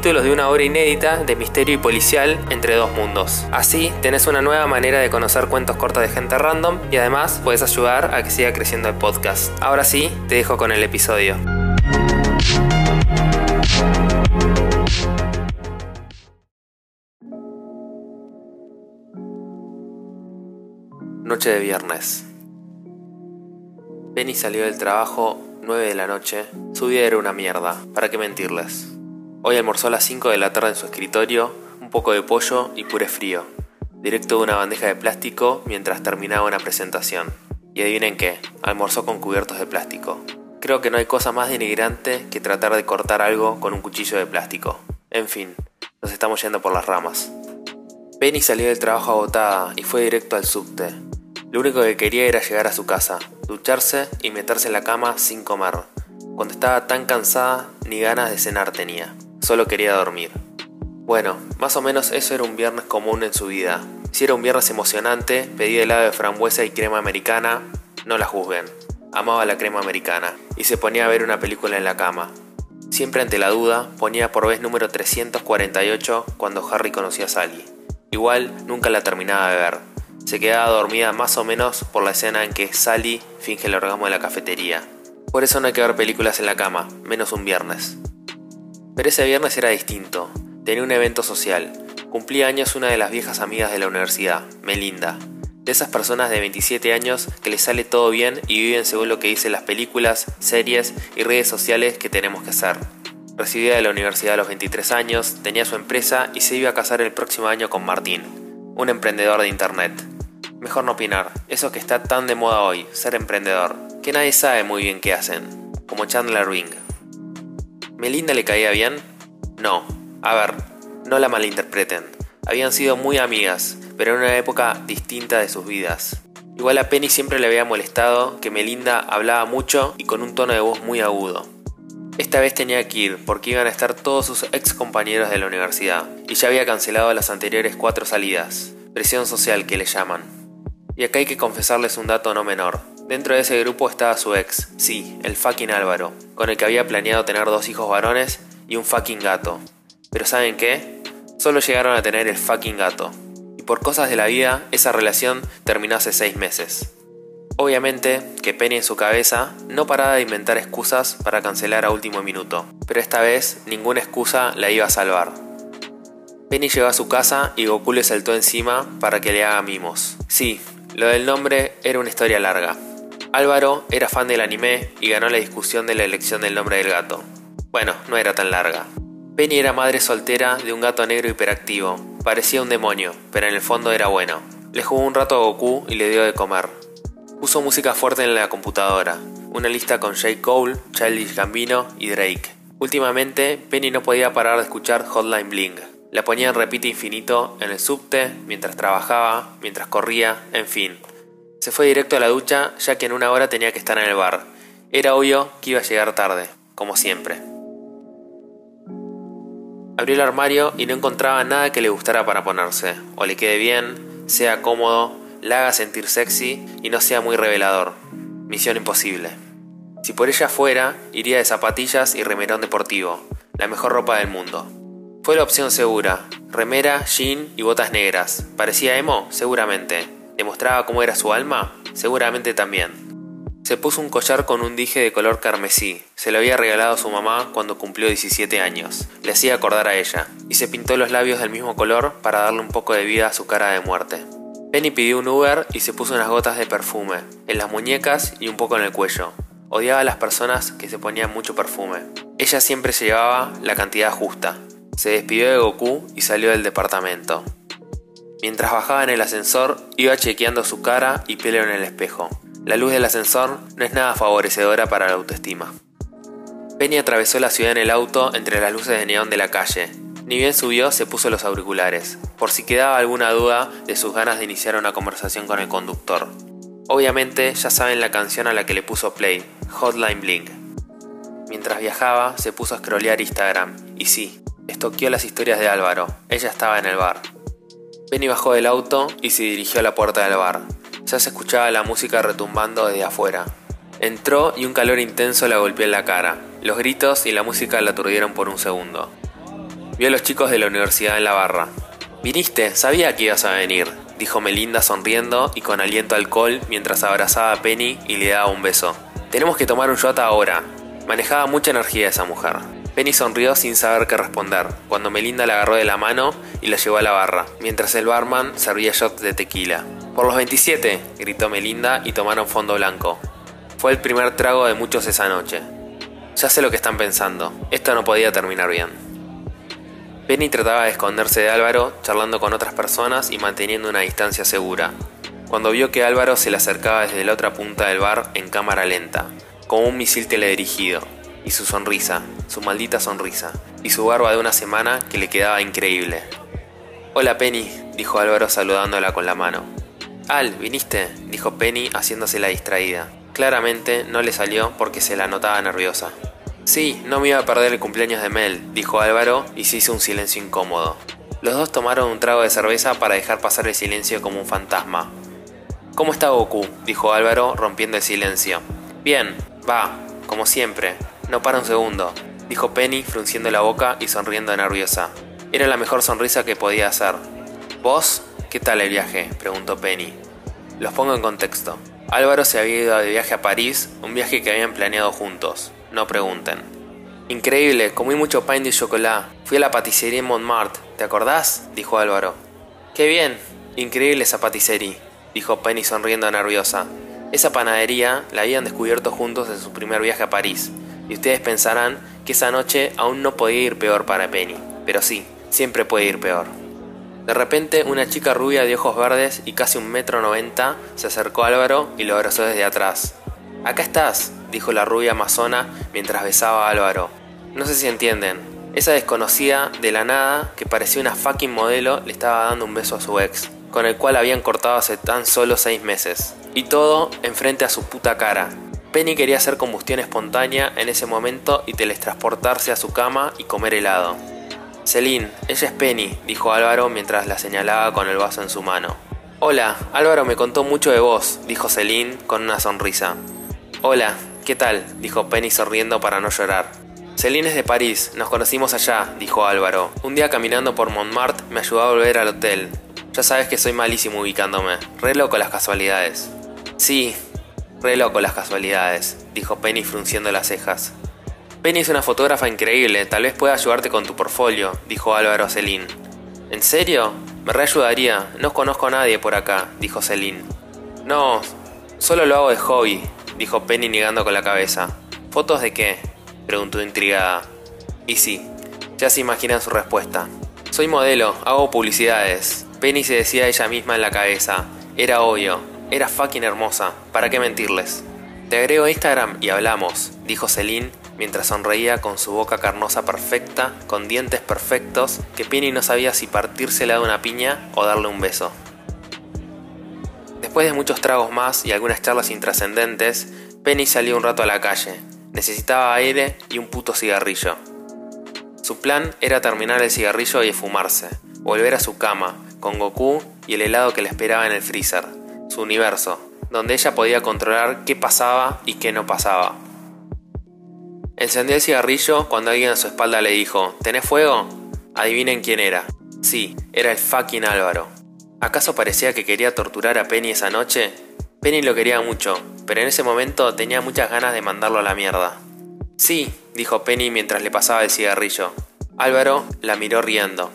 de una obra inédita de misterio y policial entre dos mundos. Así tenés una nueva manera de conocer cuentos cortos de gente random y además puedes ayudar a que siga creciendo el podcast. Ahora sí, te dejo con el episodio. Noche de viernes. Penny salió del trabajo 9 de la noche. Su vida era una mierda, ¿para qué mentirles? Hoy almorzó a las 5 de la tarde en su escritorio, un poco de pollo y puré frío, directo de una bandeja de plástico mientras terminaba una presentación. Y adivinen qué, almorzó con cubiertos de plástico. Creo que no hay cosa más denigrante que tratar de cortar algo con un cuchillo de plástico. En fin, nos estamos yendo por las ramas. Penny salió del trabajo agotada y fue directo al subte. Lo único que quería era llegar a su casa, ducharse y meterse en la cama sin comer. Cuando estaba tan cansada, ni ganas de cenar tenía solo quería dormir. Bueno, más o menos eso era un viernes común en su vida. Si era un viernes emocionante, pedía helado de frambuesa y crema americana, no la juzguen. Amaba la crema americana y se ponía a ver una película en la cama. Siempre ante la duda, ponía por vez número 348 cuando Harry conoció a Sally. Igual nunca la terminaba de ver. Se quedaba dormida más o menos por la escena en que Sally finge el orgasmo en la cafetería. Por eso no hay que ver películas en la cama, menos un viernes. Pero ese viernes era distinto. Tenía un evento social. Cumplía años una de las viejas amigas de la universidad, Melinda. De esas personas de 27 años que les sale todo bien y viven según lo que dicen las películas, series y redes sociales que tenemos que hacer. Recibida de la universidad a los 23 años, tenía su empresa y se iba a casar el próximo año con Martín, un emprendedor de internet. Mejor no opinar, eso que está tan de moda hoy, ser emprendedor, que nadie sabe muy bien qué hacen, como Chandler Ring. ¿Melinda le caía bien? No. A ver, no la malinterpreten. Habían sido muy amigas, pero en una época distinta de sus vidas. Igual a Penny siempre le había molestado que Melinda hablaba mucho y con un tono de voz muy agudo. Esta vez tenía que ir porque iban a estar todos sus ex compañeros de la universidad y ya había cancelado las anteriores cuatro salidas. Presión social que le llaman. Y acá hay que confesarles un dato no menor. Dentro de ese grupo estaba su ex, sí, el fucking Álvaro, con el que había planeado tener dos hijos varones y un fucking gato. Pero ¿saben qué? Solo llegaron a tener el fucking gato. Y por cosas de la vida, esa relación terminó hace seis meses. Obviamente que Penny en su cabeza no paraba de inventar excusas para cancelar a último minuto, pero esta vez ninguna excusa la iba a salvar. Penny llegó a su casa y Goku le saltó encima para que le haga mimos. Sí, lo del nombre era una historia larga, Álvaro era fan del anime y ganó la discusión de la elección del nombre del gato. Bueno, no era tan larga. Penny era madre soltera de un gato negro hiperactivo. Parecía un demonio, pero en el fondo era bueno. Le jugó un rato a Goku y le dio de comer. Puso música fuerte en la computadora, una lista con J. Cole, Childish Gambino y Drake. Últimamente, Penny no podía parar de escuchar Hotline Bling. La ponía en repite infinito en el subte, mientras trabajaba, mientras corría, en fin, se fue directo a la ducha ya que en una hora tenía que estar en el bar. Era obvio que iba a llegar tarde, como siempre. Abrió el armario y no encontraba nada que le gustara para ponerse, o le quede bien, sea cómodo, la haga sentir sexy y no sea muy revelador. Misión imposible. Si por ella fuera, iría de zapatillas y remerón deportivo, la mejor ropa del mundo. Fue la opción segura, remera, jean y botas negras. ¿Parecía emo? Seguramente, ¿Demostraba cómo era su alma? Seguramente también. Se puso un collar con un dije de color carmesí. Se lo había regalado a su mamá cuando cumplió 17 años. Le hacía acordar a ella. Y se pintó los labios del mismo color para darle un poco de vida a su cara de muerte. Penny pidió un Uber y se puso unas gotas de perfume, en las muñecas y un poco en el cuello. Odiaba a las personas que se ponían mucho perfume. Ella siempre se llevaba la cantidad justa. Se despidió de Goku y salió del departamento. Mientras bajaba en el ascensor, iba chequeando su cara y pelo en el espejo. La luz del ascensor no es nada favorecedora para la autoestima. Penny atravesó la ciudad en el auto entre las luces de neón de la calle. Ni bien subió, se puso los auriculares, por si quedaba alguna duda de sus ganas de iniciar una conversación con el conductor. Obviamente ya saben la canción a la que le puso play, Hotline Blink. Mientras viajaba, se puso a scrollear Instagram, y sí, estoqueó las historias de Álvaro, ella estaba en el bar. Penny bajó del auto y se dirigió a la puerta del bar. Ya se escuchaba la música retumbando desde afuera. Entró y un calor intenso la golpeó en la cara. Los gritos y la música la aturdieron por un segundo. Vio a los chicos de la universidad en la barra. Viniste, sabía que ibas a venir, dijo Melinda sonriendo y con aliento alcohol mientras abrazaba a Penny y le daba un beso. Tenemos que tomar un shot ahora. Manejaba mucha energía esa mujer. Penny sonrió sin saber qué responder, cuando Melinda la agarró de la mano y la llevó a la barra, mientras el barman servía shots de tequila. Por los 27, gritó Melinda y tomaron fondo blanco. Fue el primer trago de muchos esa noche. Ya sé lo que están pensando, esto no podía terminar bien. Penny trataba de esconderse de Álvaro, charlando con otras personas y manteniendo una distancia segura, cuando vio que Álvaro se le acercaba desde la otra punta del bar en cámara lenta, como un misil teledirigido, y su sonrisa, su maldita sonrisa, y su barba de una semana que le quedaba increíble. Hola Penny, dijo Álvaro saludándola con la mano. Al, ¿viniste? dijo Penny haciéndose la distraída. Claramente no le salió porque se la notaba nerviosa. Sí, no me iba a perder el cumpleaños de Mel, dijo Álvaro y se hizo un silencio incómodo. Los dos tomaron un trago de cerveza para dejar pasar el silencio como un fantasma. ¿Cómo está Goku? dijo Álvaro, rompiendo el silencio. Bien, va, como siempre. No para un segundo, dijo Penny, frunciendo la boca y sonriendo nerviosa. Era la mejor sonrisa que podía hacer. ¿Vos? ¿Qué tal el viaje? preguntó Penny. Los pongo en contexto. Álvaro se había ido de viaje a París, un viaje que habían planeado juntos. No pregunten. Increíble, comí mucho pain de chocolate. Fui a la paticería en Montmartre, ¿te acordás? dijo Álvaro. Qué bien, increíble esa paticería, dijo Penny sonriendo nerviosa. Esa panadería la habían descubierto juntos en su primer viaje a París, y ustedes pensarán que esa noche aún no podía ir peor para Penny, pero sí, siempre puede ir peor. De repente, una chica rubia de ojos verdes y casi un metro noventa se acercó a Álvaro y lo abrazó desde atrás. Acá estás, dijo la rubia amazona mientras besaba a Álvaro. No sé si entienden. Esa desconocida de la nada, que parecía una fucking modelo, le estaba dando un beso a su ex, con el cual habían cortado hace tan solo seis meses. Y todo enfrente a su puta cara. Penny quería hacer combustión espontánea en ese momento y teletransportarse a su cama y comer helado. Celine, ella es Penny, dijo Álvaro mientras la señalaba con el vaso en su mano. Hola, Álvaro me contó mucho de vos, dijo Celine con una sonrisa. Hola, ¿qué tal? dijo Penny sonriendo para no llorar. Celine es de París, nos conocimos allá, dijo Álvaro. Un día caminando por Montmartre me ayudó a volver al hotel. Ya sabes que soy malísimo ubicándome. Re loco las casualidades. Sí, re loco las casualidades, dijo Penny frunciendo las cejas. Penny es una fotógrafa increíble, tal vez pueda ayudarte con tu portfolio, dijo Álvaro a Celine. ¿En serio? Me reayudaría, no conozco a nadie por acá, dijo Celine. No, solo lo hago de hobby, dijo Penny negando con la cabeza. ¿Fotos de qué? preguntó intrigada. Y sí, ya se imaginan su respuesta. Soy modelo, hago publicidades. Penny se decía ella misma en la cabeza. Era obvio, era fucking hermosa, ¿para qué mentirles? Te agrego a Instagram y hablamos, dijo Celine mientras sonreía con su boca carnosa perfecta, con dientes perfectos, que Penny no sabía si partírsela de una piña o darle un beso. Después de muchos tragos más y algunas charlas intrascendentes, Penny salió un rato a la calle. Necesitaba aire y un puto cigarrillo. Su plan era terminar el cigarrillo y esfumarse, volver a su cama, con Goku y el helado que le esperaba en el freezer, su universo, donde ella podía controlar qué pasaba y qué no pasaba. Encendió el cigarrillo cuando alguien a su espalda le dijo, ¿Tenés fuego? Adivinen quién era. Sí, era el fucking Álvaro. ¿Acaso parecía que quería torturar a Penny esa noche? Penny lo quería mucho, pero en ese momento tenía muchas ganas de mandarlo a la mierda. Sí, dijo Penny mientras le pasaba el cigarrillo. Álvaro la miró riendo.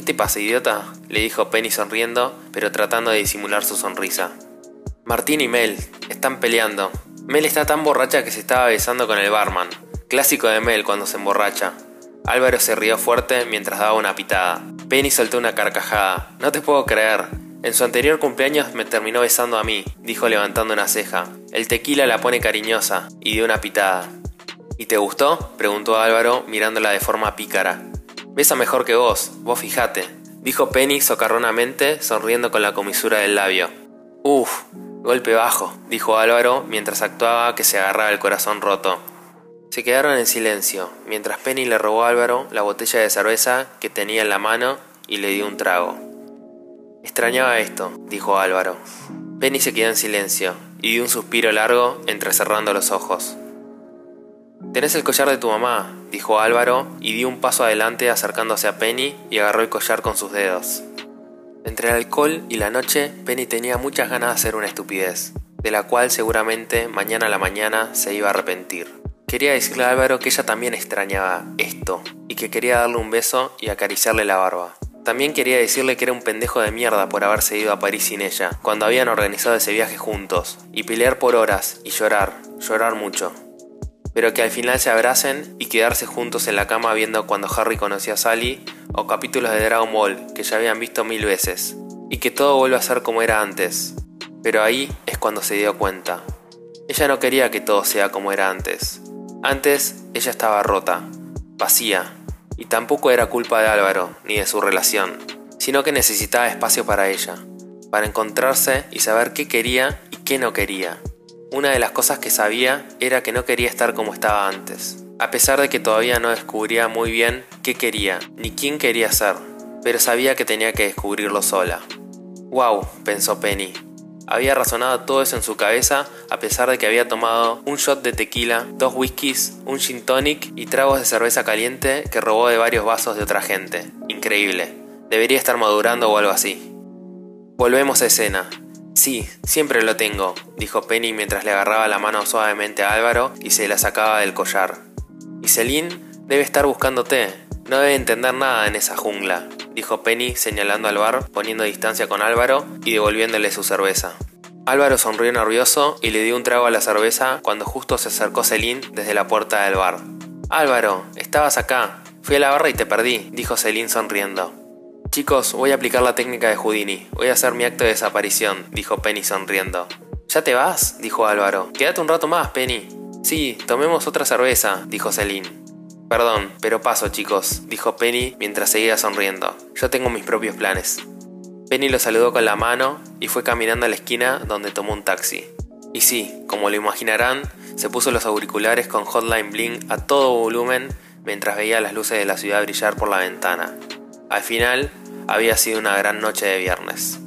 ¿Qué te pasa, idiota? le dijo Penny sonriendo, pero tratando de disimular su sonrisa. Martín y Mel están peleando. Mel está tan borracha que se estaba besando con el barman. Clásico de Mel cuando se emborracha. Álvaro se rió fuerte mientras daba una pitada. Penny soltó una carcajada. No te puedo creer. En su anterior cumpleaños me terminó besando a mí, dijo levantando una ceja. El tequila la pone cariñosa, y dio una pitada. ¿Y te gustó? preguntó Álvaro mirándola de forma pícara. Besa mejor que vos, vos fijate, dijo Penny socarronamente, sonriendo con la comisura del labio. Uf, golpe bajo, dijo Álvaro mientras actuaba que se agarraba el corazón roto. Se quedaron en silencio, mientras Penny le robó a Álvaro la botella de cerveza que tenía en la mano y le dio un trago. Extrañaba esto, dijo Álvaro. Penny se quedó en silencio y dio un suspiro largo entrecerrando los ojos. Tenés el collar de tu mamá, dijo Álvaro y dio un paso adelante acercándose a Penny y agarró el collar con sus dedos. Entre el alcohol y la noche, Penny tenía muchas ganas de hacer una estupidez, de la cual seguramente mañana a la mañana se iba a arrepentir. Quería decirle a Álvaro que ella también extrañaba esto y que quería darle un beso y acariciarle la barba. También quería decirle que era un pendejo de mierda por haberse ido a París sin ella, cuando habían organizado ese viaje juntos, y pelear por horas y llorar, llorar mucho pero que al final se abracen y quedarse juntos en la cama viendo cuando Harry conoció a Sally o capítulos de Dragon Ball que ya habían visto mil veces, y que todo vuelva a ser como era antes. Pero ahí es cuando se dio cuenta. Ella no quería que todo sea como era antes. Antes ella estaba rota, vacía, y tampoco era culpa de Álvaro ni de su relación, sino que necesitaba espacio para ella, para encontrarse y saber qué quería y qué no quería. Una de las cosas que sabía era que no quería estar como estaba antes, a pesar de que todavía no descubría muy bien qué quería, ni quién quería ser, pero sabía que tenía que descubrirlo sola. Wow, pensó Penny. Había razonado todo eso en su cabeza a pesar de que había tomado un shot de tequila, dos whiskies, un gin tonic y tragos de cerveza caliente que robó de varios vasos de otra gente. Increíble. Debería estar madurando o algo así. Volvemos a escena. Sí, siempre lo tengo, dijo Penny mientras le agarraba la mano suavemente a Álvaro y se la sacaba del collar. Y Celine debe estar buscándote. No debe entender nada en esa jungla, dijo Penny señalando al bar, poniendo distancia con Álvaro y devolviéndole su cerveza. Álvaro sonrió nervioso y le dio un trago a la cerveza cuando justo se acercó Celine desde la puerta del bar. Álvaro, estabas acá. Fui a la barra y te perdí, dijo Celine sonriendo. Chicos, voy a aplicar la técnica de Houdini. Voy a hacer mi acto de desaparición, dijo Penny sonriendo. ¿Ya te vas? dijo Álvaro. Quédate un rato más, Penny. Sí, tomemos otra cerveza, dijo Celine. Perdón, pero paso, chicos, dijo Penny mientras seguía sonriendo. Yo tengo mis propios planes. Penny lo saludó con la mano y fue caminando a la esquina donde tomó un taxi. Y sí, como lo imaginarán, se puso los auriculares con Hotline Bling a todo volumen mientras veía las luces de la ciudad brillar por la ventana. Al final, había sido una gran noche de viernes.